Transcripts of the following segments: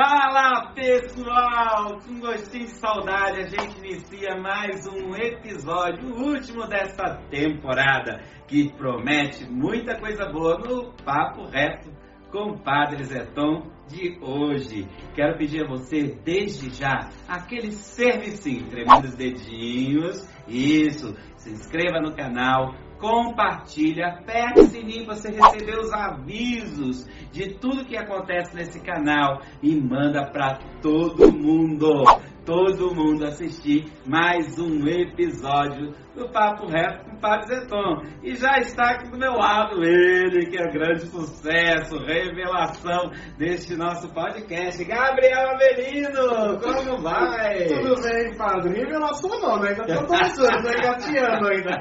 Fala pessoal, com gostinho de saudade a gente inicia mais um episódio, o último dessa temporada, que promete muita coisa boa no Papo Reto com o Padre Zeton de hoje. Quero pedir a você, desde já, aquele servicinho, tremendo os dedinhos, isso, se inscreva no canal, compartilha, aperta o sininho para você receber os avisos de tudo que acontece nesse canal e manda para todo mundo, todo mundo assistir mais um episódio do Papo Reto com o Padre Zeton. E já está aqui do meu lado ele, que é grande sucesso, revelação deste nosso podcast, Gabriel Avelino, como vai? Tudo bem, padre? Revelação não, né? Ainda tô começando, tô engateando ainda.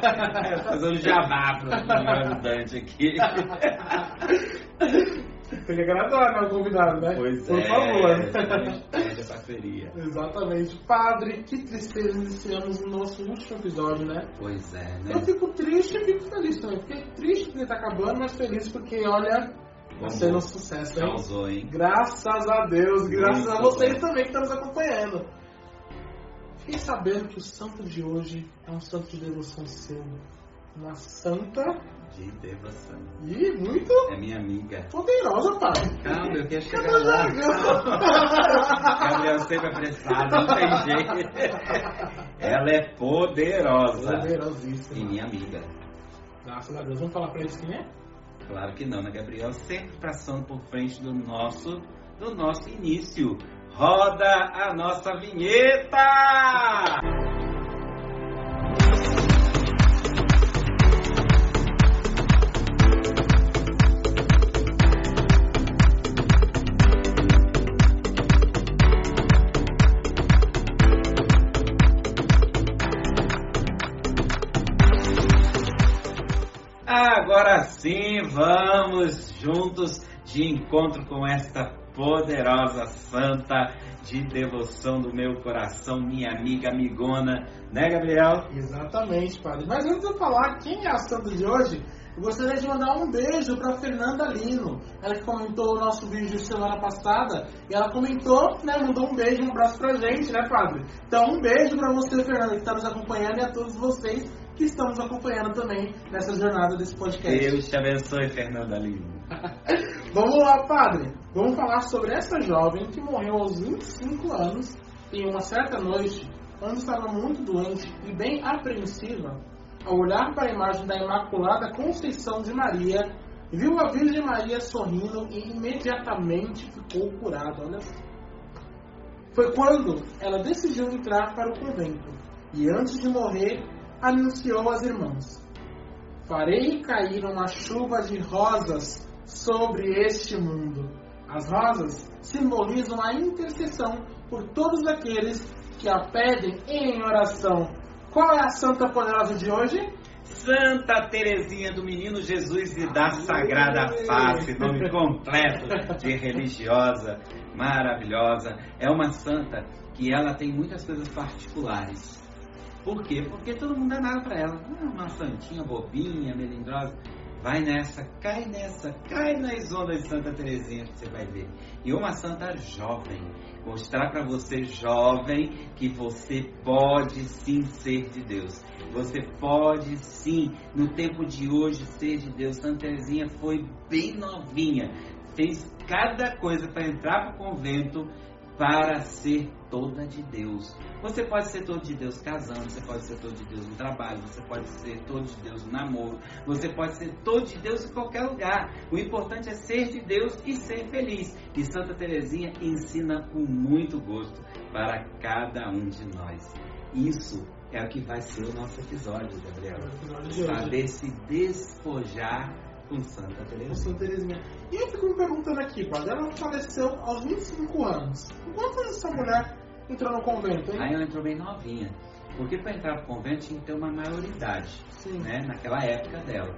Fazendo jabá para o ajudante aqui. Tem que agradar, né, o convidado, né? Pois Por é. favor. Pede a parceria. Exatamente. Padre, que tristeza iniciamos o nosso último episódio, né? Pois é, né? Eu fico triste e fico feliz também. Fiquei triste porque tá acabando, mas feliz porque, olha, tá sendo um sucesso, hein? Causou, hein? Graças a Deus, graças Muito a vocês bom. também que estão nos acompanhando. Fiquei sabendo que o santo de hoje é um santo de devoção seu. Uma santa De devoção. e muito É minha amiga. poderosa, pai. Calma, eu quero chegar lá. Gabriel sempre apressado, não tem jeito. Ela é poderosa. E Poderosíssima. minha amiga. Graças a Deus. Vamos falar pra eles quem é? Claro que não, né, Gabriel? Sempre passando por frente do nosso, do nosso início. Roda a nossa vinheta! Vamos juntos de encontro com esta poderosa santa de devoção do meu coração, minha amiga amigona, né, Gabriel? Exatamente, padre. Mas antes de eu falar quem é a santa de hoje, eu gostaria de mandar um beijo para Fernanda Lino. Ela que comentou o nosso vídeo semana passada. E ela comentou, né? Mandou um beijo, um abraço pra gente, né, padre? Então, um beijo para você, Fernanda, que está nos acompanhando, e a todos vocês que estão nos acompanhando também nessa jornada desse podcast. Deus te abençoe, Fernanda Lima. Vamos lá, padre. Vamos falar sobre essa jovem que morreu aos 25 anos em uma certa noite, quando estava muito doente e bem apreensiva. Ao olhar para a imagem da Imaculada Conceição de Maria, viu a Virgem Maria sorrindo e imediatamente ficou curada. Olha só. Foi quando ela decidiu entrar para o convento e, antes de morrer, anunciou às irmãs: Farei cair uma chuva de rosas sobre este mundo. As rosas simbolizam a intercessão por todos aqueles que a pedem em oração. Qual é a santa poderosa de hoje? Santa Teresinha do Menino Jesus e da Sagrada Face, nome completo de religiosa, maravilhosa. É uma santa que ela tem muitas coisas particulares. Por quê? Porque todo mundo dá nada pra ela. Ah, uma santinha bobinha, melindrosa. Vai nessa, cai nessa, cai nas ondas de Santa Teresinha que você vai ver. E uma santa jovem. Mostrar pra você, jovem, que você pode sim ser de Deus. Você pode sim, no tempo de hoje, ser de Deus. Santa Teresinha foi bem novinha. Fez cada coisa para entrar para o convento para ser toda de Deus. Você pode ser todo de Deus casando, você pode ser todo de Deus no trabalho, você pode ser todo de Deus no namoro, você pode ser todo de Deus em qualquer lugar. O importante é ser de Deus e ser feliz. E Santa Teresinha ensina com muito gosto para cada um de nós. Isso é o que vai ser o nosso episódio, Gabriel. Saber se despojar com Santa Com Teresinha. Santa Teresinha. E eu fico me perguntando aqui, padre, ela faleceu aos 25 anos. Quantos anos essa mulher entrou no convento, hein? Aí ela entrou bem novinha. Porque para entrar pro convento tinha que ter uma maioridade, Sim. né? Naquela época dela.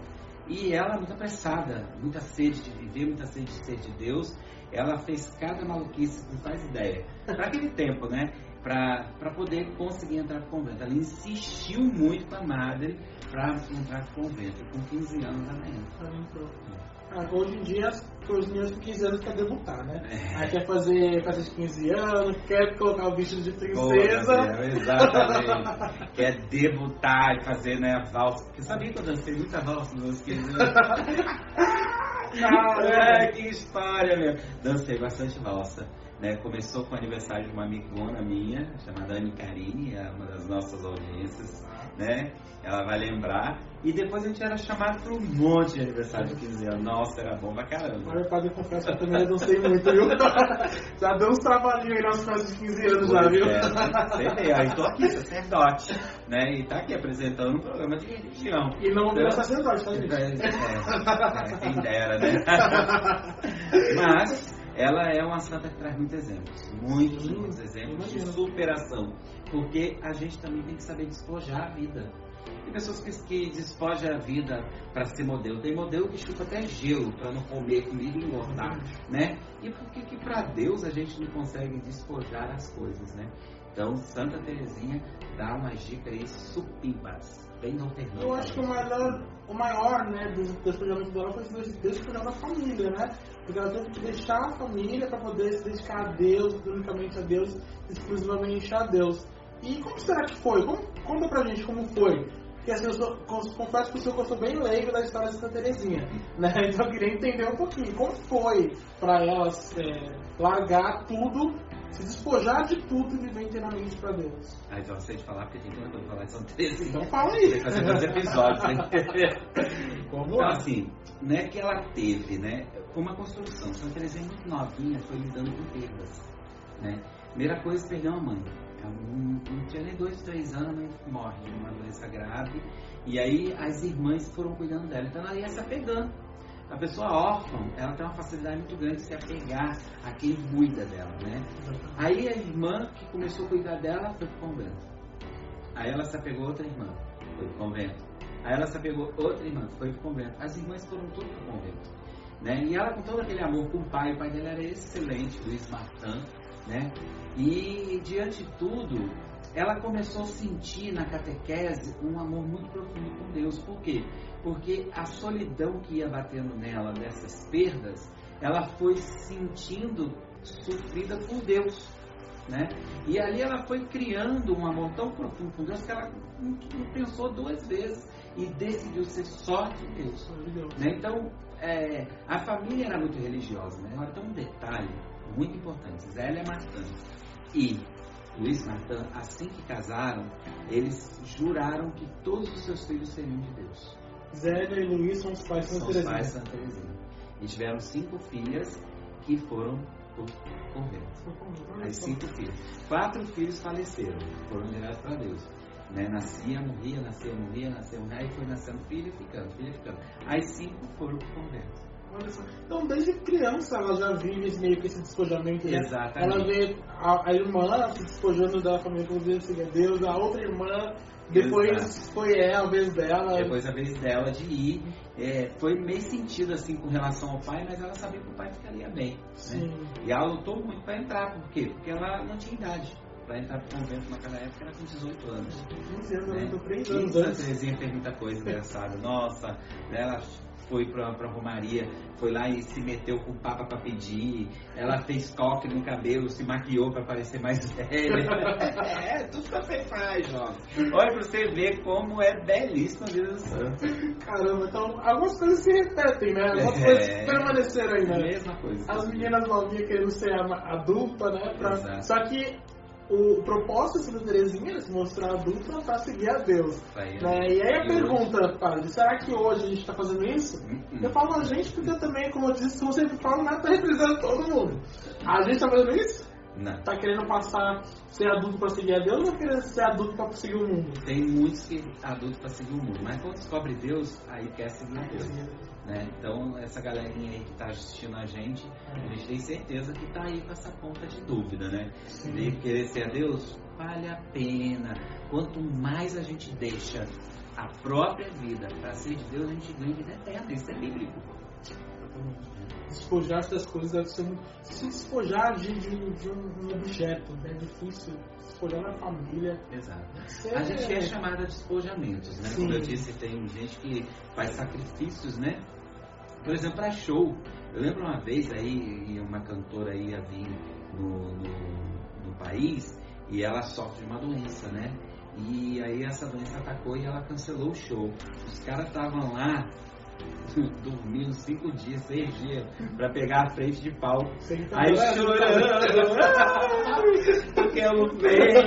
E ela, muito apressada, muita sede de viver, muita sede de ser de Deus, ela fez cada maluquice, não faz ideia. Para aquele tempo, né? Para poder conseguir entrar pro convento. Ela insistiu muito com a madre para entrar pro convento. Com 15 anos ela entra. Hoje em dia, os meninos com 15 anos quer debutar, né? É. Aí quer fazer festa de 15 anos, quer colocar o vestido de princesa. Exatamente. Quer debutar e fazer né, a valsa. Porque sabia que eu dancei muita valsa nos meus 15 anos? Cara, É, que história, meu. Dancei bastante valsa. Né? Começou com o aniversário de uma amigona minha, chamada Anne Carini, é uma das nossas audiências, né? Ela vai lembrar. E depois a gente era chamado para um monte de aniversário de 15 anos. Nossa, era bom pra caramba. Mas meu padre confessa que eu também não sei muito, viu? Já deu uns trabalhinhos aí nas festas de 15 anos já, Pois viu? é? Sei bem, aí tô aqui, sacerdote, né? E tá aqui apresentando um programa de religião. E não Então, sacerdote, tá, gente? É, é, quem dera, né? Mas ela é uma santa que traz muitos exemplos, muitos, muitos exemplos de superação, porque a gente também tem que saber despojar a vida. Tem pessoas que, que despojam a vida para ser modelo. Tem modelo que chupa até gelo para não comer comida e engordar, né? E por que que para Deus a gente não consegue despojar as coisas, né? Então, Santa Terezinha dá umas dicas aí supimpas, bem alternantes. Eu acho que o maior, o maior né, dos despojamentos dela foi despojar da família, né? Porque ela teve que deixar a família para poder se dedicar a Deus, unicamente a Deus, exclusivamente a Deus. E como será que foi? Como, conta pra gente como foi. Porque assim, eu sou, confesso que eu sou, que eu sou bem leigo da história de Santa Terezinha, né? Então eu queria entender um pouquinho como foi para elas é, largar tudo, se despojar de tudo e viver inteiramente para Deus. Aí eu sei de falar porque tem tanta coisa pra falar de Santa Terezinha. Então fala Tem aí. fazer dois episódios, né? Vamos Então, lá. assim, não é que ela teve, né? Foi uma construção. Santa Terezinha muito novinha, foi lidando com perdas, né? Primeira coisa, perdeu a mãe. Não, não tinha nem dois, três anos, morre de uma doença grave. E aí as irmãs foram cuidando dela. Então ela ia se apegando. A pessoa órfã, ela tem uma facilidade muito grande de se apegar a quem cuida dela, né? Aí a irmã que começou a cuidar dela foi pro convento. Aí ela se apegou a outra irmã, foi pro convento. Aí ela se apegou a outra irmã, foi pro convento. As irmãs foram todas pro convento. Né? E ela com todo aquele amor com o pai, o pai dela era excelente, Luiz Martin, né? E diante de tudo, ela começou a sentir na catequese um amor muito profundo com Deus. Por quê? Porque a solidão que ia batendo nela dessas perdas, ela foi sentindo sofrida por Deus. Né? E ali ela foi criando um amor tão profundo com Deus que ela não, pensou duas vezes e decidiu ser só de Deus. Né? Então, é, a família era muito religiosa. Né? Agora, tem um detalhe muito importante: Zélia Martã e Luiz Martã, assim que casaram, eles juraram que todos os seus filhos seriam de Deus. Zélia e Luiz são os pais de Santa os Terezinha. pais de Santa Teresinha. E tiveram cinco filhas que foram por convento. As cinco filhas. Quatro filhos faleceram, foram direto para Deus. Né? Nascia, morria, nascia, morria, nascia, morria, aí foi nascendo filho e ficando, filho e ficando. As cinco foram pro convento. Então, desde criança, ela já vive meio que esse despojamento. Né? Exatamente. Ela vê a, a irmã se despojando da família com Deus, seguir a Deus, a outra irmã, depois Exato. foi ela, a vez dela. Depois a vez dela de ir, é, foi meio sentido assim com relação ao pai, mas ela sabia que o pai ficaria bem. Né? E ela lutou muito para entrar, por quê? Porque ela não tinha idade. Para entrar pro convento naquela época era com 18 anos. 15 anos, né? eu tô 3 E anos antes. Terezinha fez muita coisa engraçada. Nossa, né, ela foi pra, pra Romaria, foi lá e se meteu com o Papa pra pedir. Ela fez coque no cabelo, se maquiou pra parecer mais velha. é, tudo que você faz, ó. Olha pra você ver como é belíssima a vida do santo. Caramba, então algumas coisas se repetem, né? Algumas É. coisas permaneceram aí, né? Mesma coisa. As meninas novinhas querendo ser a- adulta, né? Pra-. Só que o propósito de Santa Terezinha era se mostrar adulta para seguir a Deus. Aí, Né? E aí a E pergunta, padre, será que hoje a gente está fazendo isso? Hum, hum. Eu falo a gente porque eu também, como eu disse, eu sempre falo, nada tá representando todo mundo. A gente tá fazendo isso? Não. Tá querendo passar, ser adulto para seguir a Deus ou querendo ser adulto para seguir o mundo? Tem muitos que adultos para seguir o mundo, mas quando descobre Deus, aí quer seguir a Deus. Né? Então, essa galerinha aí que está assistindo a gente, a gente tem certeza que está aí com essa ponta de dúvida, né? De querer ser a Deus, vale a pena. Quanto mais a gente deixa a própria vida para ser de Deus, a gente ganha vida eterna. Isso é bíblico. Despojar-se das coisas deve ser muito. Se despojar de, de, de um, objeto é difícil. Despojar da família. Exato. A gente é chamada de despojamentos, né? Sim. Como eu disse, tem gente que faz sacrifícios, né? Por exemplo, para show. Eu lembro uma vez aí, uma cantora ia vir no, no, no país e ela sofre de uma doença, né? E aí essa doença atacou e ela cancelou o show. Os caras estavam lá dormindo cinco dias, seis dias, pra pegar a frente de palco. Aí chorando, porque eu não fez,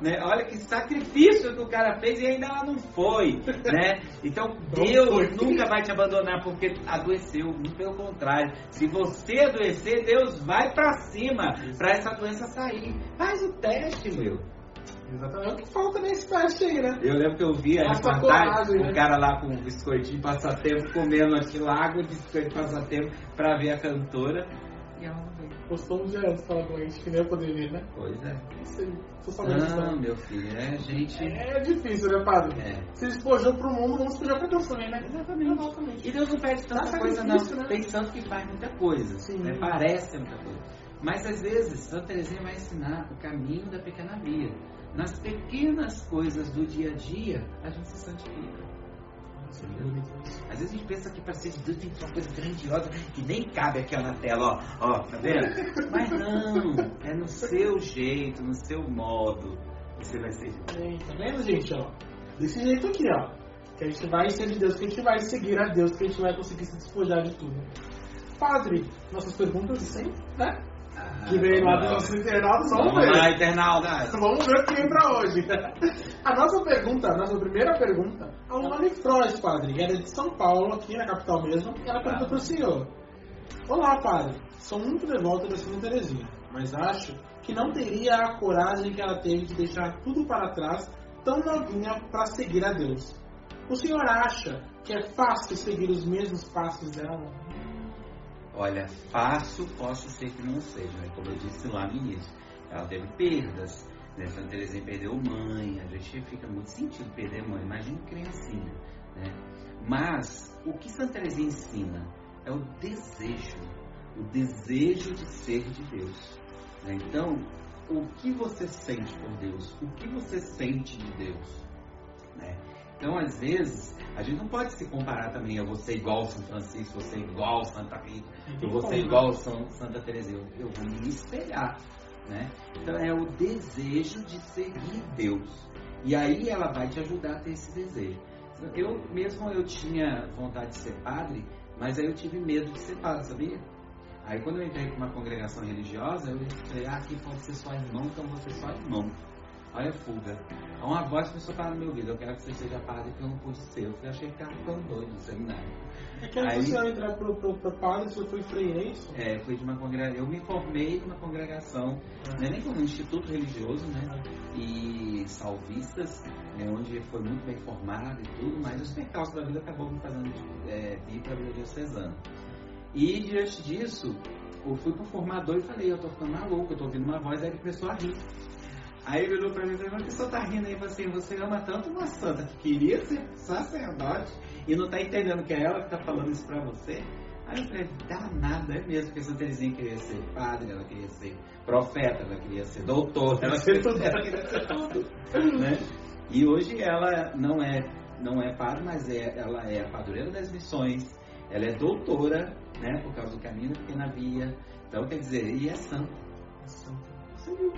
né? Olha que sacrifício que o cara fez e ainda ela não foi, né? Então Deus nunca vai te abandonar porque adoeceu, muito pelo contrário. Se você adoecer, Deus vai pra cima pra essa doença sair. Faz o teste, meu. Exatamente. É o que falta nesse teste aí, né? Eu lembro que eu vi a reportagem, o né? cara lá com um biscoitinho passatempo, comendo aquele lago de biscoito passatempo pra ver a cantora. E ela não veio. Postou um dia antes falando com a gente que nem eu poder ver, né? Pois é. Não sei. Tô não, meu filho, é gente. É, é difícil, né, padre? É. Se despojou pro mundo, vamos despojar pra Deus também, né? Exatamente. Exatamente. E Deus não pede tanta tá coisa, não. Né? Pensando que faz muita coisa. Sim. Né? Parece muita coisa. Mas às vezes, Santa Teresinha vai ensinar o caminho da pequena via nas pequenas coisas do dia a dia, a gente se santifica. Às vezes a gente pensa que para ser de Deus tem que ser uma coisa grandiosa que nem cabe aqui na tela, ó, ó, tá vendo? Mas não, é no seu jeito, no seu modo, você vai ser de Deus. Tá vendo, gente, ó? Desse jeito aqui, ó. Que a gente vai ser de Deus, que a gente vai seguir a Deus, que a gente vai conseguir se despojar de tudo. Padre, nossas perguntas sempre, né? Que veio lá do nosso internauta. Vamos, vamos ver. lá, internautas. Vamos ver o que vem pra hoje. A nossa pergunta, a nossa primeira pergunta, a Luane Frois, padre. Ela é de São Paulo, aqui na capital mesmo. E ela pergunta pro senhor. Olá, padre. Sou muito devota da Santa Teresinha, mas acho que não teria a coragem que ela teve de deixar tudo para trás tão novinha para seguir a Deus. O senhor acha que é fácil seguir os mesmos passos dela? Olha, fácil posso ser que não seja, né? como eu disse lá no início. Ela teve perdas, né? Santa Teresinha perdeu mãe, a gente fica muito sentido perder mãe, imagina criancinha, né? Mas o que Santa Teresinha ensina é o desejo, o desejo de ser de Deus. Né? Então, o que você sente por Deus? O que você sente de Deus? Né? Então, às vezes, a gente não pode se comparar também a você igual São Francisco, você igual Santa Rita, eu vou ser igual São, Santa Teresa. Eu, eu vou me espelhar. Né? Então, é o desejo de seguir Deus. E aí ela vai te ajudar a ter esse desejo. Eu mesmo eu tinha vontade de ser padre, mas aí eu tive medo de ser padre, sabia? Aí quando eu entrei para uma congregação religiosa, eu falei, ah, aqui pode ser só irmão, então vou ser só irmão. Olha a fuga. Uma voz começou a falar no meu ouvido, eu quero que você seja padre, que eu não pude ser. Eu achei que ficava tão doido no seminário. É que aí você entrar pro, pro, pro padre, você foi freirense? É, fui de uma congregação. Eu me formei de uma congregação, é. né, nem como um instituto religioso, né? É. E salvistas, né, onde foi muito bem formado e tudo, mas os percalços da vida acabou me fazendo é, vir para a vida diocesana. E diante disso, eu fui pro formador e falei, eu tô ficando maluco, eu tô ouvindo uma voz, aí ele começou a rir. Aí ele olhou pra mim e falou, mas que você tá rindo aí? assim, você ama tanto uma santa que queria ser sacerdote e não tá entendendo que é ela que tá falando isso pra você? Aí eu falei, danada, é mesmo, porque Santa Teresinha queria ser padre, ela queria ser profeta, ela queria ser doutor, ela queria, tudo, ela queria ser tudo. né? E hoje ela não é, não é padre, mas é, ela é a padroeira das missões, ela é doutora, né, por causa do caminho da pequena via. Então, quer dizer, e é santa. É santa. Você viu?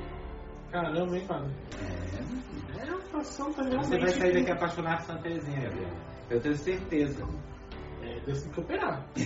Caramba, hein, Fábio? É. É uma santa realmente. Você vai sair daqui apaixonado por Santa Teresinha, Gabriel. Eu tenho certeza. É, Deus tem que operar. é,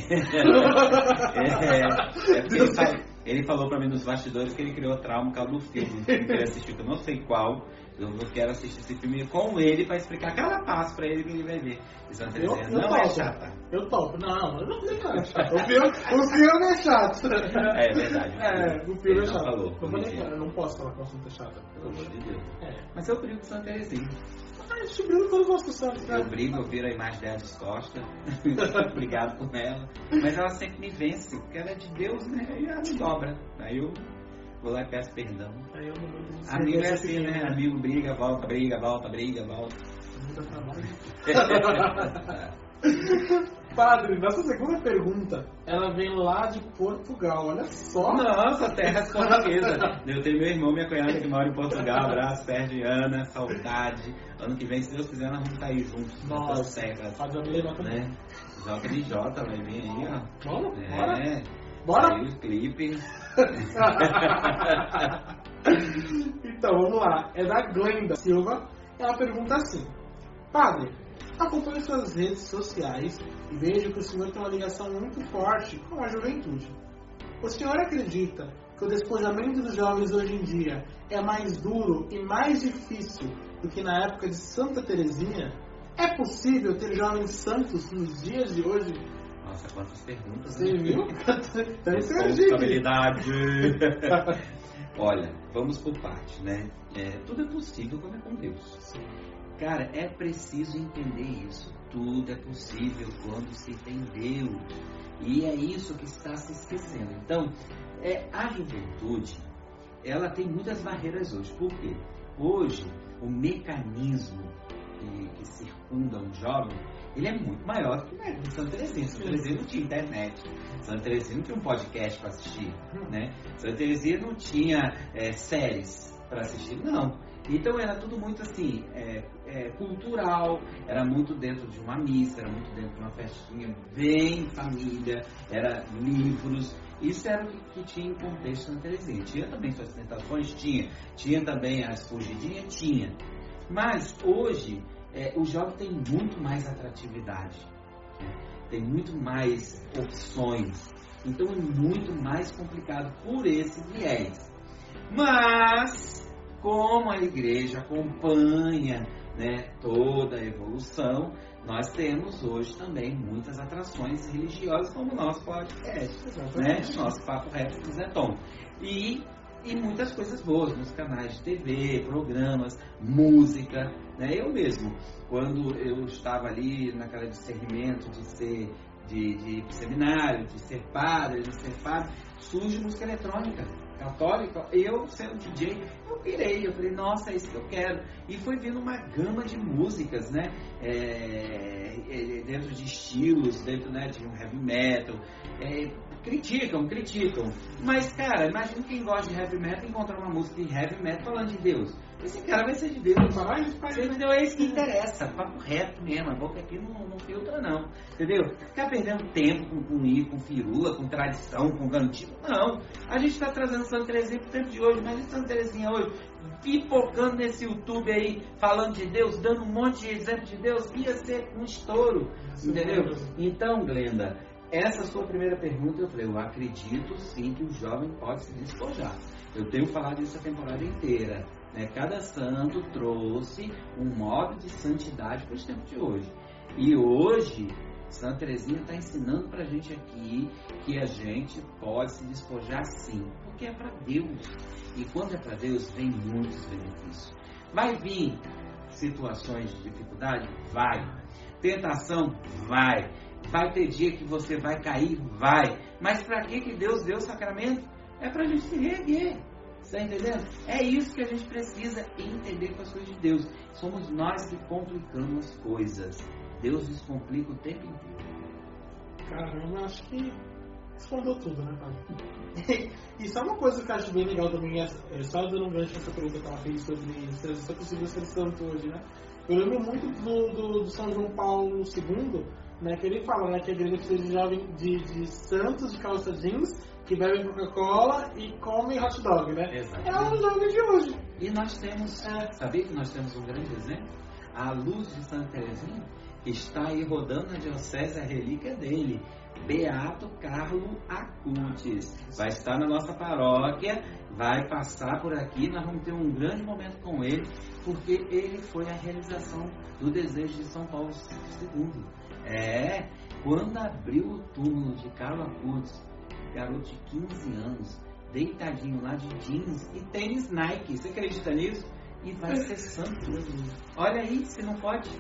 é porque ele, ele, falou pra mim nos bastidores que ele criou trauma por causa do filme que ele assistiu, que eu não sei qual. Eu quero assistir esse filme com ele para explicar cada passo para ele que ele vai ver. Santa eu, eu não é topo. é chata. Eu topo. Não, eu não sei não. O filme, o filme é chato. É verdade. É, o filme é chato. Falou, eu, falei, eu não posso falar que o assunto é chato. Pelo amor de Deus. É. Mas eu brigo com Santa Teresinha. Ah, eu brigo quando eu gosto do Santo. Né? Eu brigo, eu viro a imagem dela de costas. Obrigado por ela. Mas ela sempre me vence, porque ela é de Deus, né? E ela me dobra. Aí eu vou lá e peço perdão. Aí eu não Amigo é assim, né? Amigo briga, volta, briga, volta, briga, volta. Padre, nossa segunda pergunta, ela vem lá de Portugal, olha só. Nossa, terra portuguesa. Eu tenho meu irmão, minha cunhada que mora em Portugal. Abraço, perde Ana, saudade. Ano que vem, se Deus quiser, nós vamos estar aí juntos. Nossa, terras, Padre Abilema também. né? JNJ vai vir aí, ó. Vamos, É, bora. Bora? Saiu o clipe. então, vamos lá. É da Glenda Silva. Ela pergunta assim: Padre, acompanho suas redes sociais e vejo que o senhor tem uma ligação muito forte com a juventude. O senhor acredita que o despojamento dos jovens hoje em dia é mais duro e mais difícil do que na época de Santa Teresinha? É possível ter jovens santos nos dias de hoje? Nossa, quantas perguntas. Você né? viu? Então, Responsabilidade. Olha, vamos por parte, né? É, tudo é possível quando é com Deus. Cara, é preciso entender isso. Tudo é possível quando se tem Deus. E é isso que está se esquecendo. Então, é, a juventude, ela tem muitas barreiras hoje. Por quê? Hoje, o mecanismo que, que circunda um jovem, ele é muito maior que na época de Santa Teresinha. Não tinha internet. Santa Teresinha não tinha um podcast para assistir, né? Santa Teresinha não tinha é, séries para assistir, não. Então era tudo muito assim, é, é, cultural, era muito dentro de uma missa, era muito dentro de uma festinha bem família, era livros. Isso era o que, que tinha em contexto Santa Teresinha. Tinha também suas tentações? Tinha. Tinha também as fugidinhas? Tinha. Mas hoje é, o jovem tem muito mais atratividade, né? tem muito mais opções. Então é muito mais complicado por esse viés. Mas, como a igreja acompanha né, toda a evolução, nós temos hoje também muitas atrações religiosas, como o nosso podcast, né? nosso Papo Reto com Zé Tom. E, e muitas coisas boas nos canais de TV, programas, música. Né? Eu mesmo, quando eu estava ali naquele discernimento de ser de, de seminário, de ser padre, de ser padre, surge música eletrônica católica, eu sendo DJ, eu pirei, eu falei, nossa, é isso que eu quero. E foi vindo uma gama de músicas, né? É, é, dentro de estilos, dentro né, de um heavy metal. É, criticam, criticam. Mas, cara, imagina quem gosta de heavy metal encontrar uma música de heavy metal falando de Deus. Esse cara vai ser de Deus. Você entendeu? É isso que interessa. Papo reto mesmo. A boca aqui não, não filtra, não. Entendeu? Ficar perdendo tempo com, com ir, com firula, com tradição, com cantigo. Não. A gente está trazendo Santa Teresinha pro tempo de hoje. Mas Santa Teresinha hoje? Pipocando nesse YouTube aí, falando de Deus, dando um monte de exemplo de Deus, ia ser um estouro. Entendeu? Então, Glenda, essa sua primeira pergunta, eu falei, eu acredito sim que o jovem pode se despojar. Eu tenho falado isso a temporada inteira. Né? Cada santo trouxe um modo de santidade para os tempos de hoje. E hoje, Santa Teresinha está ensinando para a gente aqui que a gente pode se despojar sim, porque é para Deus. E quando é para Deus, vem muitos benefícios. Vai vir situações de dificuldade? Vai. Tentação? Vai. Vai ter dia que você vai cair? Vai. Mas para que, que Deus deu o sacramento? É para a gente se reerguer. Está entendendo? É isso que a gente precisa entender com as coisas de Deus. Somos nós que complicamos as coisas. Deus descomplica o tempo inteiro. Caramba, acho que respondeu tudo, né, Padre? e só uma coisa que eu acho bem legal também, é, é só dando um gancho nessa pergunta que ela fez sobre se é possível ser santo hoje, né? Eu lembro muito do, do, do São João Paulo II, né, que ele fala né, que a igreja precisa de, jovem, de, de santos de calça jeans que bebem Coca-Cola e comem hot dog, né? Exatamente. É o jovem de hoje. E nós temos, É. sabia que nós temos um grande exemplo? A luz de Santa Teresinha está aí rodando na diocese, a relíquia dele. Beato Carlo Acutis. Vai estar na nossa paróquia, vai passar por aqui, nós vamos ter um grande momento com ele, porque ele foi a realização do desejo de São Paulo II. É, quando abriu o túmulo de Carlo Acutis, garoto de 15 anos, deitadinho lá de jeans e tênis Nike. Você acredita nisso? E vai ser santo. Olha aí, se não pode.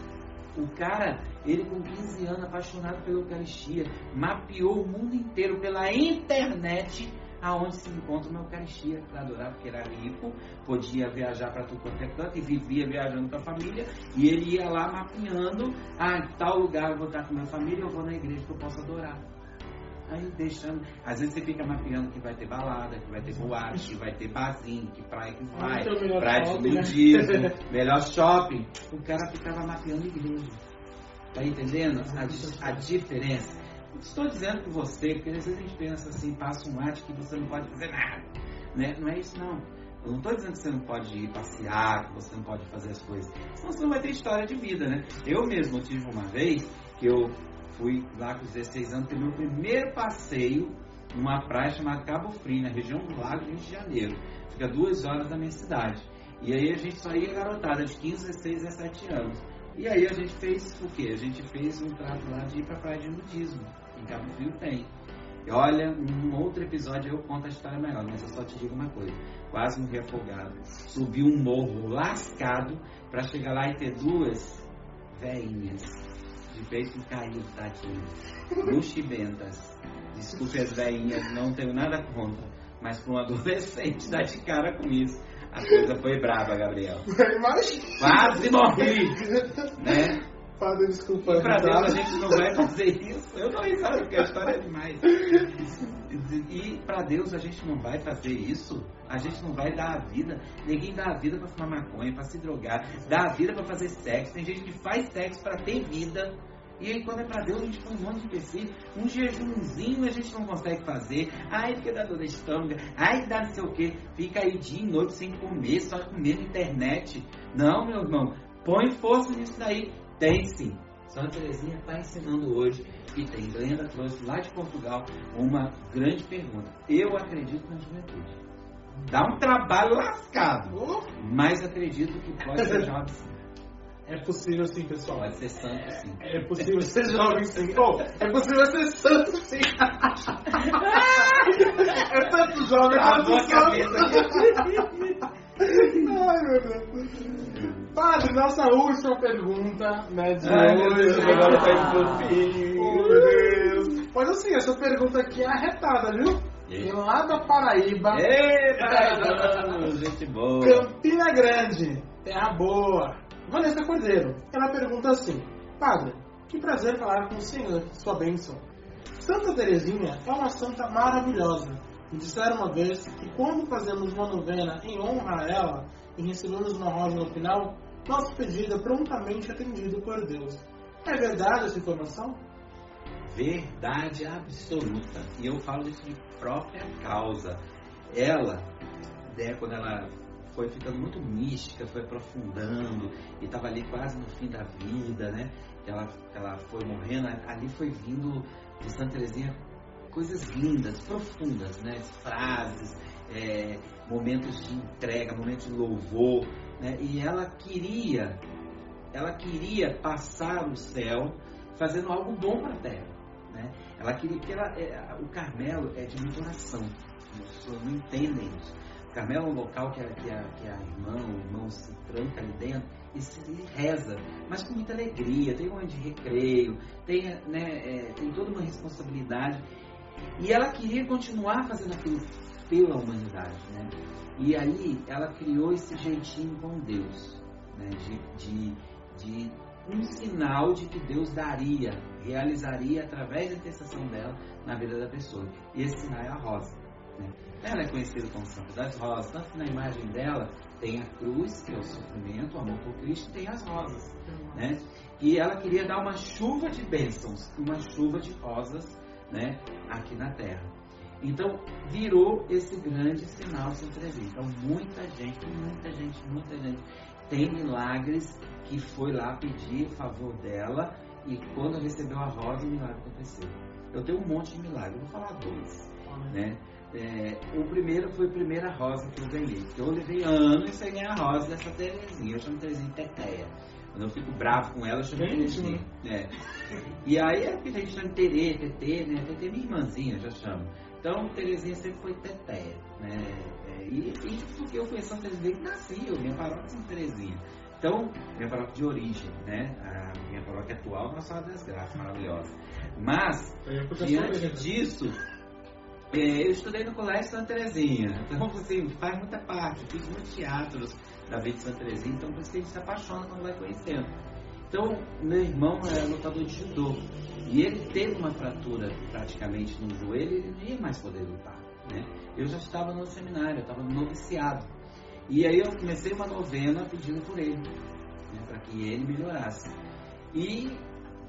O cara, ele com 15 anos, apaixonado pela Eucaristia, mapeou o mundo inteiro pela internet aonde se encontra uma Eucaristia para adorar, porque era rico, podia viajar para tudo quanto é canto e vivia viajando com a família, e ele ia lá mapeando, ah, em tal lugar eu vou estar com minha família, eu vou na igreja que eu posso adorar. Aí deixando, às vezes você fica mapeando que vai ter balada, que vai ter boate, que vai ter barzinho, que praia que vai, praia de né? nudismo, melhor shopping. O cara ficava mapeando igreja. Tá entendendo a, a diferença? Estou dizendo que você, porque às vezes a gente pensa assim, passa um arte que você não pode fazer nada. Né? Não é isso não. Eu não estou dizendo que você não pode ir passear, que você não pode fazer as coisas. Senão você não vai ter história de vida, né? Eu mesmo tive uma vez que eu fui lá com os 16 anos, ter meu primeiro passeio numa praia chamada Cabo Frio, na região do Lago Rio de Janeiro. Fica duas horas da minha cidade. E aí a gente só ia garotada de 15, 16, 17 anos. E aí a gente fez o quê? A gente fez um trato lá de ir pra praia de nudismo. Em Cabo Frio tem. E olha, num outro episódio eu conto a história maior, mas eu só te digo uma coisa. Quase morri afogado. Subi um morro lascado para chegar lá e ter duas veinhas de peito caído, tadinho. Luxibentas. Desculpe as veinhas, não tenho nada contra. Mas para um adolescente dar de cara com isso, a coisa foi brava, Gabriel. Imagina. Quase morri, né? Padre, desculpa. E pra Deus a gente não vai fazer isso. Eu não risada porque a história é demais. E pra Deus a gente não vai fazer isso. A gente não vai dar a vida. Ninguém dá a vida pra fumar maconha, pra se drogar. Dá a vida pra fazer sexo. Tem gente que faz sexo pra ter vida. E aí quando é pra Deus a gente põe um monte de empecilho. Um jejumzinho a gente não consegue fazer. Ai, porque dá dor de estômago. Ai, dá não sei o quê. Fica aí dia e noite sem comer, só comendo internet. Não, meu irmão. Põe força nisso daí. Tem sim. Santa Teresinha está ensinando hoje e tem Glenda trouxe lá de Portugal uma grande pergunta. Eu acredito na juventude. Dá um trabalho lascado, mas acredito que pode ser jovem. sim. É possível sim, pessoal. Pode ser santo sim. É possível ser jovem sim. Oh, é possível ser santo sim. é tanto jovem quanto santo. Ai, meu Deus. Padre, nossa última pergunta, né, de Ai, meu hoje. Deus, agora tá indo pro fim. Oh, meu Deus. Mas assim, essa pergunta aqui é arretada, viu? E lá da Paraíba, Ei, Paraibano, gente boa. Campina Grande, terra boa. Vanessa Cordeiro, ela pergunta assim: Padre, que prazer falar com o Senhor, sua bênção. Santa Teresinha é uma santa maravilhosa. Me disseram uma vez que quando fazemos uma novena em honra a ela e recebemos uma rosa no final, nosso pedido é prontamente atendido por Deus. É verdade essa informação? verdade absoluta. E eu falo isso de própria causa. Ela, né, quando ela foi ficando muito mística, foi aprofundando e estava ali quase no fim da vida, né? Ela, ela foi morrendo, ali foi vindo de Santa Teresinha coisas lindas, profundas, né? Frases, é, momentos de entrega, momentos de louvor, né? E ela queria, ela queria passar o céu fazendo algo bom para a terra. Né? Ela queria que ela, é, o Carmelo é de muita oração. As pessoas não entendem isso. O Carmelo é um local que a, que a, que a irmã, o irmão se tranca ali dentro e se reza, mas com muita alegria. Tem um de recreio, tem, né, é, tem toda uma responsabilidade. E ela queria continuar fazendo aquilo pela humanidade. Né? E aí ela criou esse jeitinho com Deus, né? de, de, de um sinal de que Deus daria, realizaria através da intercessão dela na vida da pessoa. E esse sinal é a rosa. Né? Ela é conhecida como Santa das Rosas, tanto que na imagem dela tem a cruz, que é o sofrimento, o amor por Cristo, tem as rosas. Né? E ela queria dar uma chuva de bênçãos, uma chuva de rosas né? aqui na terra. Então virou esse grande sinal de Teresinha. Então muita gente, muita gente, muita gente tem milagres que foi lá pedir favor dela e quando recebeu a rosa o milagre aconteceu. Eu tenho um monte de milagres, vou falar dois. Né? É, o primeiro foi a primeira rosa que eu ganhei. que Eu levei anos sem ganhar a rosa dessa Terezinha. Eu chamo Terezinha Teteia. Quando eu fico bravo com ela, eu chamo Terezinha. É. E aí é a gente chama Terê, Tetê, né? Tetê é minha irmãzinha, eu já chamo. Então, Terezinha sempre foi Teteia, né? É, e, e porque eu em São Terezinha que nasci, eu, minha paróquia São Terezinha. Então, minha paróquia de origem, né? A minha paróquia atual, Nossa Senhora das Graças, maravilhosa. Mas, diante disso, É, eu estudei no Colégio Santa Terezinha, então assim, faz muita parte, fiz muitos teatros da Vida de Santa Terezinha, então por isso que a gente se apaixona quando vai conhecendo. Então, meu irmão é lutador de judô, e ele teve uma fratura praticamente no joelho, e ele não ia mais poder lutar. Né? Eu já estava no seminário, eu estava noviciado. E aí eu comecei uma novena pedindo por ele, né, para que ele melhorasse. E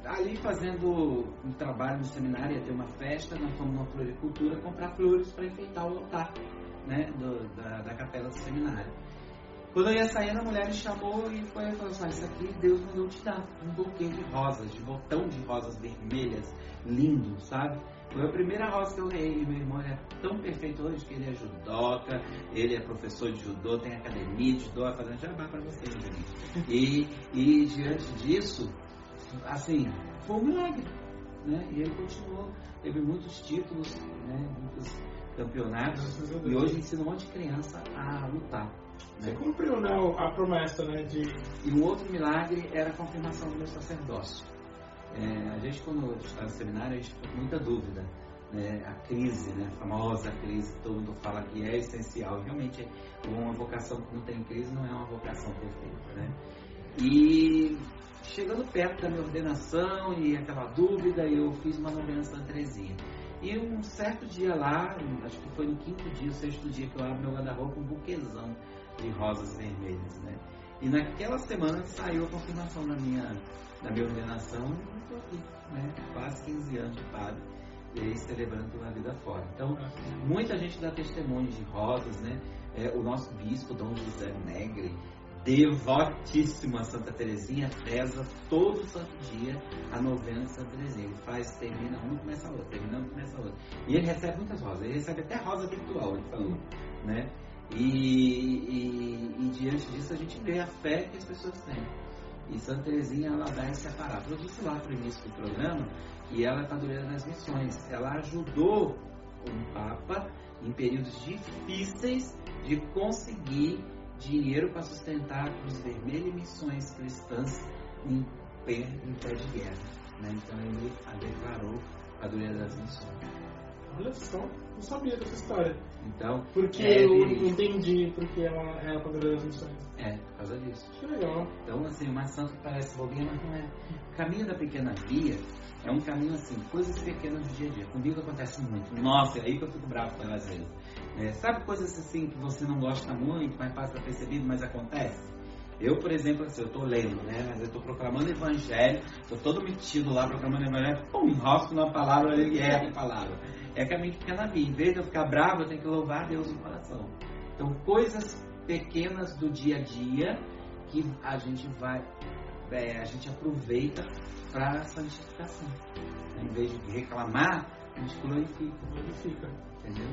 ali fazendo um trabalho no seminário, ia ter uma festa, nós fomos numa floricultura comprar flores para enfeitar o altar né, do, da, da, capela do seminário. Quando eu ia saindo, a mulher me chamou e foi, falou assim, isso aqui Deus mandou te dar, um buquê de rosas, de botão de rosas vermelhas, lindo, sabe? Foi a primeira rosa que eu ganhei. Meu irmão é tão perfeito hoje que ele é judoca, ele é professor de judô, tem academia de judô, fazendo jabá para vocês, gente. E, e diante disso, assim, foi um milagre. Né? E ele continuou, teve muitos títulos, né? muitos campeonatos, e hoje ensina um monte de criança a lutar. Né? Você cumpriu né, a promessa né, de. E um outro milagre era a confirmação do meu sacerdócio. É, a gente, quando está no seminário, a gente fica com muita dúvida. Né? A crise, né? a famosa crise que todo mundo fala que é essencial. Realmente, uma vocação que não tem crise não é uma vocação perfeita. Né? E chegando perto da minha ordenação e aquela dúvida, eu fiz uma novena Santa Teresinha. E um certo dia lá, acho que foi no quinto dia, o sexto dia que eu abro meu guarda-roupa, um buquezão de rosas vermelhas, né? E naquela semana saiu a confirmação da minha, da minha ordenação e estou aqui, né? Quase 15 anos de padre e celebrando a vida fora. Então, muita gente dá testemunho de rosas, né? É, o nosso bispo, Dom José Negre, devotíssimo a Santa Terezinha, reza todo santo dia a novena de Santa Terezinha. Ele faz, termina um, começa a outra, termina um, começa a outra. E ele recebe muitas rosas, ele recebe até rosa virtual, ele falou, né? E, e, e, diante disso a gente vê a fé que as pessoas têm. E Santa Terezinha, ela dá esse aparato. Eu disse lá no início do programa que ela está durando nas missões. Ela ajudou o Papa em períodos difíceis de conseguir dinheiro para sustentar a Cruz Vermelha e missões cristãs em pé, em pé de guerra. Né? Então ele a declarou a dureza das missões. Olha só, não sabia dessa história. Então, porque é, eu entendi porque ela é a padroeira das missões. É, por causa disso. Que legal. Então, assim, uma santa que parece bobinha, mas não é. O caminho da pequena via é um caminho assim, coisas pequenas do dia a dia. Comigo acontece muito. Nossa, é aí que eu fico bravo com ela às vezes. É, sabe coisas assim que você não gosta muito, mas passa percebido, mas acontece? Eu, por exemplo, assim, eu estou lendo, né? Mas eu estou proclamando evangelho, estou todo metido lá proclamando evangelho, pum, enrosco na palavra e erro a palavra. É caminho de pequena via. Em vez de eu ficar bravo, eu tenho que louvar a Deus no coração. Então, coisas pequenas do dia a dia que a gente vai, é, a gente aproveita para a santificação. Em vez de reclamar, a gente glorifica. Glorifica. Entendeu?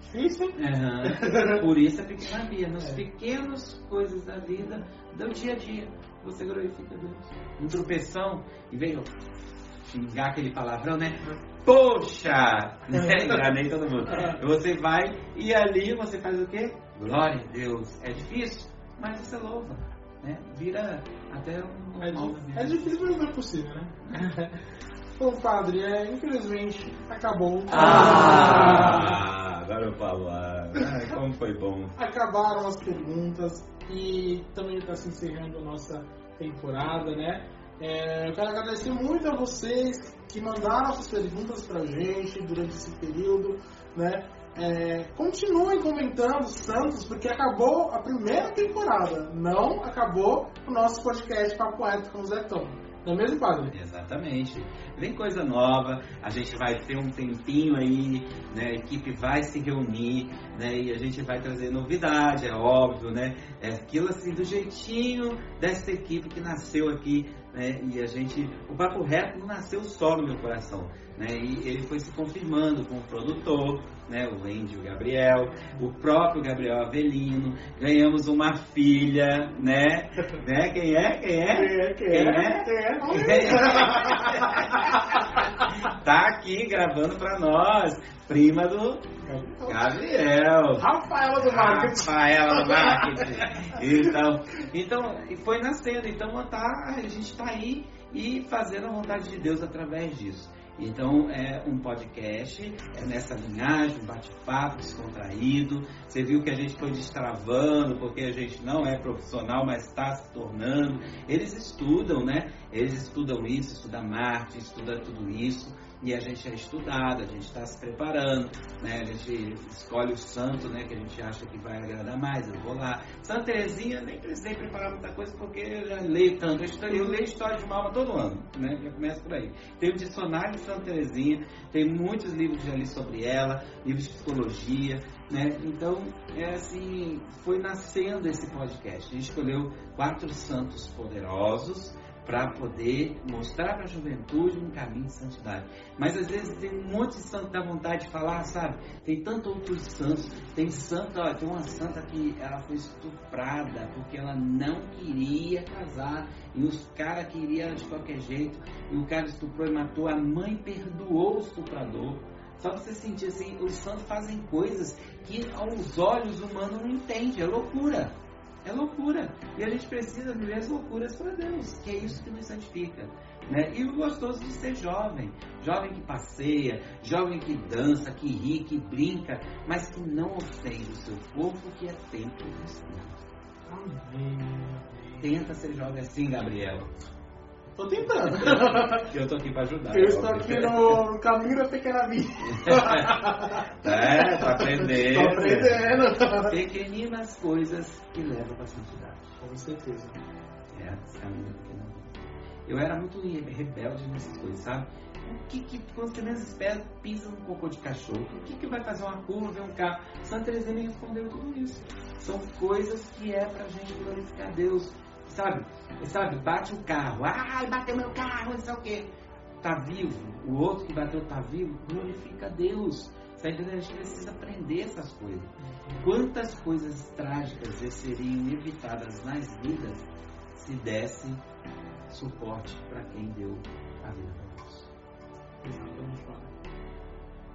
Difícil, uhum. Por isso a pequena via. Nas é. pequenas coisas da vida, do dia a dia, você glorifica Deus. Um tropeção, e veio xingar aquele palavrão, né? Poxa! Né? Enganei todo mundo. Você vai e ali você faz o quê? Glória a Deus. É difícil, mas você louva. Né? Vira até um. É, é difícil, mas não é possível, né? Bom, padre, é, infelizmente acabou. Ah, agora eu falo. Ah, como foi bom. Acabaram as perguntas e também está se encerrando a nossa temporada, né? É, eu quero agradecer muito a vocês que mandaram suas perguntas pra gente durante esse período, né? É, continuem comentando Santos, porque acabou a primeira temporada, não acabou o nosso podcast Papo Reto com o Zé Tom. Não é mesmo, padre? Exatamente. Vem coisa nova, a gente vai ter um tempinho aí, né? A equipe vai se reunir, né? E a gente vai trazer novidade, é óbvio, né? É aquilo assim do jeitinho dessa equipe que nasceu aqui, né? E a gente, o Papo Reto não nasceu só no meu coração, né? E ele foi se confirmando com o produtor, né? O Andy, o Gabriel, o próprio Gabriel Avelino. Ganhamos uma filha, né? né? Quem é? Quem é? Quem é? Quem é? Quem é? tá aqui gravando para nós, prima do Gabriel. Rafaela do marketing. Rafaela do marketing. Então, então foi nascendo. Então tá, a gente está aí e fazendo a vontade de Deus através disso. Então é um podcast, é nessa linhagem, um bate-papo descontraído. Você viu que a gente foi destravando, porque a gente não é profissional, mas está se tornando. Eles estudam, né? Eles estudam isso, estudam marketing, estudam tudo isso e a gente é estudado, a gente está se preparando, né? A gente escolhe o santo, né? Que a gente acha que vai agradar mais. Eu vou lá. Santa Terezinha, nem precisei preparar muita coisa porque eu já leio tanto. Eu leio história de Malva todo ano, né? Já começa por aí. Tem o dicionário de Santa Terezinha, tem muitos livros já li sobre ela, livros de psicologia, né? Então, é assim, foi nascendo esse podcast. A gente escolheu quatro santos poderosos para poder mostrar para a juventude um caminho de santidade. Mas às vezes tem um monte de santo que dá vontade de falar, sabe? Tem tantos outros santos. Tem santo, ó, tem uma santa que ela foi estuprada porque ela não queria casar e os caras queriam de qualquer jeito e o cara estuprou e matou. A mãe perdoou o estuprador. Só você sentir assim, os santos fazem coisas que aos olhos humanos não entende, é loucura. É loucura. E a gente precisa viver as loucuras para Deus, que é isso que nos santifica. Né? E o gostoso de ser jovem. Jovem que passeia, jovem que dança, que ri, que brinca, mas que não ofende o seu corpo, que é templo do Espírito. Tenta ser jovem assim, Gabriel. Tô tentando. Eu tô aqui para ajudar. Eu estou aqui no, caminho da pequena vida. é, tô aprendendo. Tô aprendendo. Pequeninas coisas que levam para a santidade. Com certeza. É, caminho da pequena vida. Eu era muito rebelde nessas coisas, sabe? O que, que quando você menos espera, pisa no cocô de cachorro? O que, que vai fazer uma curva, ver um carro? Santa Teresinha me respondeu tudo isso. São coisas que é pra gente glorificar Deus sabe? Sabe, bate o carro, ai, bateu meu carro, não sei o quê. Tá vivo, o outro que bateu tá vivo, glorifica a Deus. Tá entendendo? A gente precisa aprender essas coisas. Quantas coisas trágicas seriam evitadas nas vidas se desse suporte para quem deu a vida para Deus?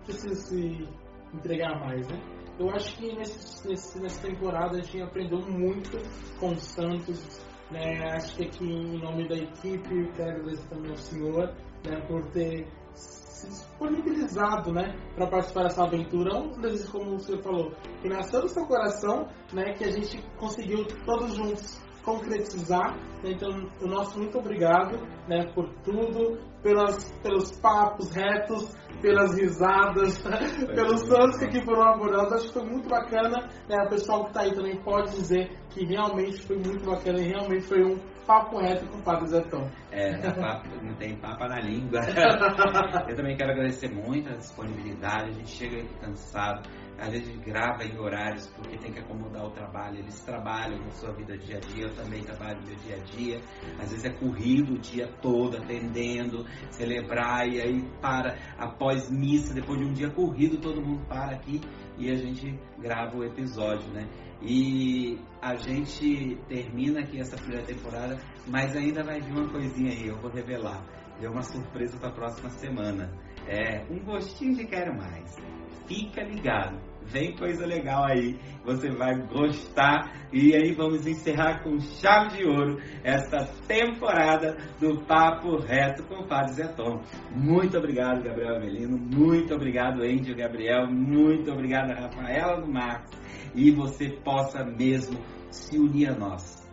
Precisa se entregar mais, né? Eu acho que nesse, nesse, nessa temporada a gente aprendeu muito com os Santos, né? Acho que aqui, em nome da equipe, quero agradecer também ao senhor né, por ter se disponibilizado né, para participar dessa aventura. Um deles, como o senhor falou, que nasceu do seu coração, né, que a gente conseguiu todos juntos concretizar. Né? Então, o nosso muito obrigado né, por tudo, pelas, pelos papos retos, pelas risadas, pelos santos que aqui foram abordados. Acho que foi muito bacana. Né? O pessoal que está aí também pode dizer que realmente foi muito bacana e realmente foi um papo reto com o Padre Zetão. É, é papo, não tem papo na língua. Eu também quero agradecer muito a disponibilidade. A gente chega aqui cansado às vezes grava em horários porque tem que acomodar o trabalho. Eles trabalham na sua vida dia a dia, eu também trabalho no meu dia a dia. Às vezes é corrido o dia todo, atendendo, celebrar, e aí para após missa, depois de um dia corrido, todo mundo para aqui e a gente grava o episódio, né? E a gente termina aqui essa primeira temporada, mas ainda vai vir uma coisinha aí, eu vou revelar. Deu uma surpresa para a próxima semana. É um gostinho de quero mais fica ligado. Vem coisa legal aí, você vai gostar. E aí vamos encerrar com chave de ouro esta temporada do Papo Reto com o Padre Zeton. Muito obrigado, Gabriel Avelino. Muito obrigado, Índio Gabriel. Muito obrigado, Rafaela do Marcos. E você possa mesmo se unir a nós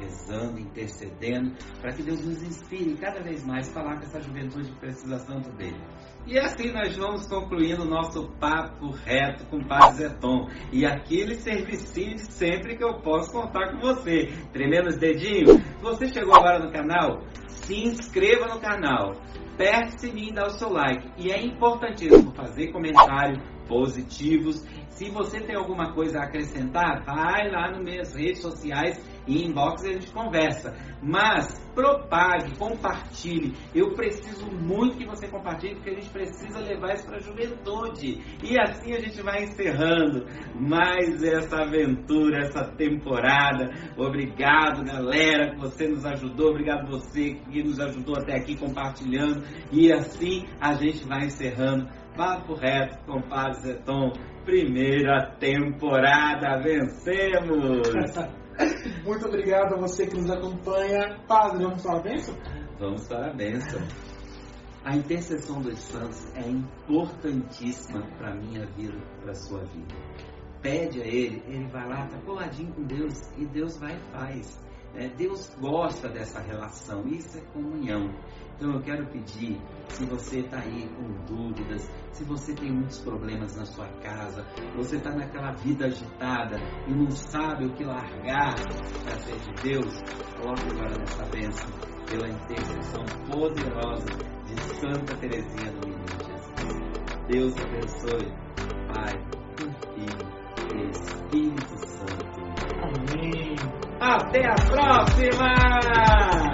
rezando, intercedendo, para que Deus nos inspire cada vez mais a falar com essa juventude que precisa tanto dele. E assim nós vamos concluindo o nosso papo reto com o Padre Zeton. E aquele servicinho de sempre que eu posso contar com você. Tremendo os dedinhos. Você chegou agora no canal, se inscreva no canal. Aperte em mim e dá o seu like. E é importantíssimo fazer comentários positivos. Se você tem alguma coisa a acrescentar, vai lá nas minhas redes sociais e inbox a gente conversa. Mas propague, compartilhe. Eu preciso muito que você compartilhe, porque a gente precisa levar isso para a juventude. E assim a gente vai encerrando mais essa aventura, essa temporada. Obrigado, galera, que você nos ajudou. Obrigado você que nos ajudou até aqui compartilhando. E assim a gente vai encerrando. Papo reto com Padre Zeton, primeira temporada, vencemos! Muito obrigado a você que nos acompanha. Padre, vamos para a bênção? Vamos para a bênção. A intercessão dos santos é importantíssima para a minha vida, para a sua vida. Pede a Ele, Ele vai lá, está coladinho com Deus e Deus vai e faz. É, Deus gosta dessa relação, isso é comunhão. Então eu quero pedir, se você está aí com dúvidas, se você tem muitos problemas na sua casa, você está naquela vida agitada e não sabe o que largar para ser de Deus, coloque agora nessa bênção pela intercessão poderosa de Santa Teresinha do Menino Jesus. Deus abençoe, Pai, Filho e Espírito Santo. Amém. Até a próxima!